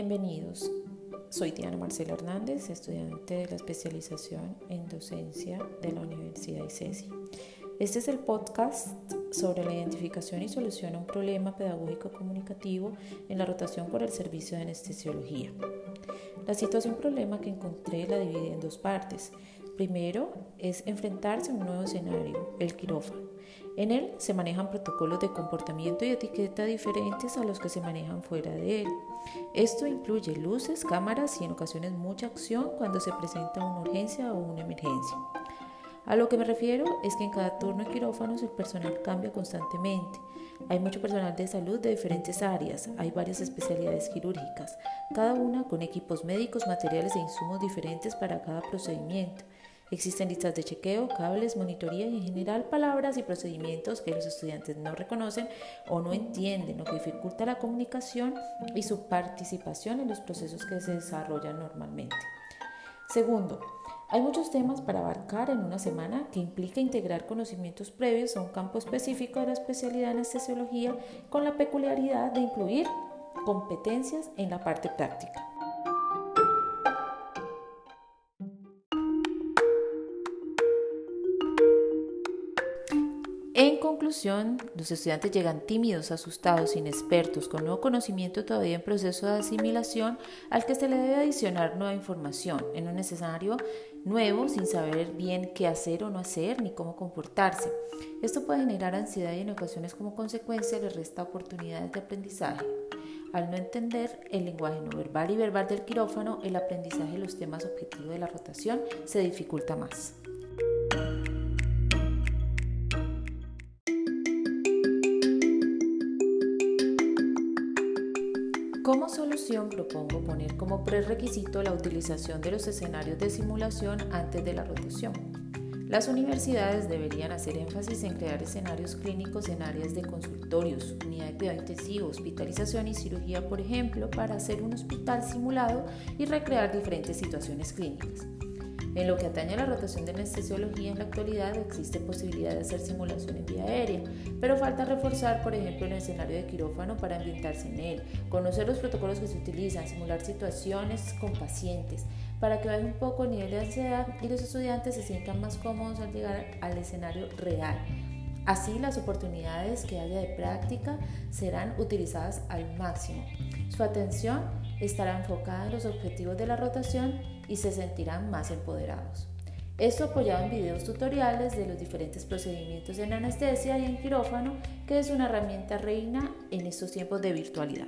Bienvenidos. Soy Diana Marcela Hernández, estudiante de la especialización en docencia de la Universidad ICESI. Este es el podcast sobre la identificación y solución a un problema pedagógico comunicativo en la rotación por el servicio de anestesiología. La situación problema que encontré la dividí en dos partes. Primero es enfrentarse a un nuevo escenario, el quirófano. En él se manejan protocolos de comportamiento y etiqueta diferentes a los que se manejan fuera de él. Esto incluye luces, cámaras y en ocasiones mucha acción cuando se presenta una urgencia o una emergencia. A lo que me refiero es que en cada turno de quirófanos el personal cambia constantemente. Hay mucho personal de salud de diferentes áreas, hay varias especialidades quirúrgicas, cada una con equipos médicos, materiales e insumos diferentes para cada procedimiento. Existen listas de chequeo, cables, monitoría y en general palabras y procedimientos que los estudiantes no reconocen o no entienden, lo que dificulta la comunicación y su participación en los procesos que se desarrollan normalmente. Segundo, hay muchos temas para abarcar en una semana que implica integrar conocimientos previos a un campo específico de la especialidad en anestesiología con la peculiaridad de incluir competencias en la parte práctica. En conclusión, los estudiantes llegan tímidos, asustados, inexpertos, con nuevo conocimiento todavía en proceso de asimilación al que se le debe adicionar nueva información en un necesario nuevo sin saber bien qué hacer o no hacer ni cómo comportarse. Esto puede generar ansiedad y en ocasiones como consecuencia le resta oportunidades de aprendizaje. Al no entender el lenguaje no verbal y verbal del quirófano, el aprendizaje de los temas objetivos de la rotación se dificulta más. Como solución propongo poner como prerequisito la utilización de los escenarios de simulación antes de la rotación. Las universidades deberían hacer énfasis en crear escenarios clínicos en áreas de consultorios, unidad de cuidado intensivo, hospitalización y cirugía, por ejemplo, para hacer un hospital simulado y recrear diferentes situaciones clínicas. En lo que atañe a la rotación de anestesiología en la actualidad existe posibilidad de hacer simulación en vía aérea, pero falta reforzar, por ejemplo, el escenario de quirófano para ambientarse en él, conocer los protocolos que se utilizan, simular situaciones con pacientes, para que baje un poco el nivel de ansiedad y los estudiantes se sientan más cómodos al llegar al escenario real. Así las oportunidades que haya de práctica serán utilizadas al máximo. Su atención estará enfocada en los objetivos de la rotación y se sentirán más empoderados. Esto apoyado en videos tutoriales de los diferentes procedimientos en anestesia y en quirófano, que es una herramienta reina en estos tiempos de virtualidad.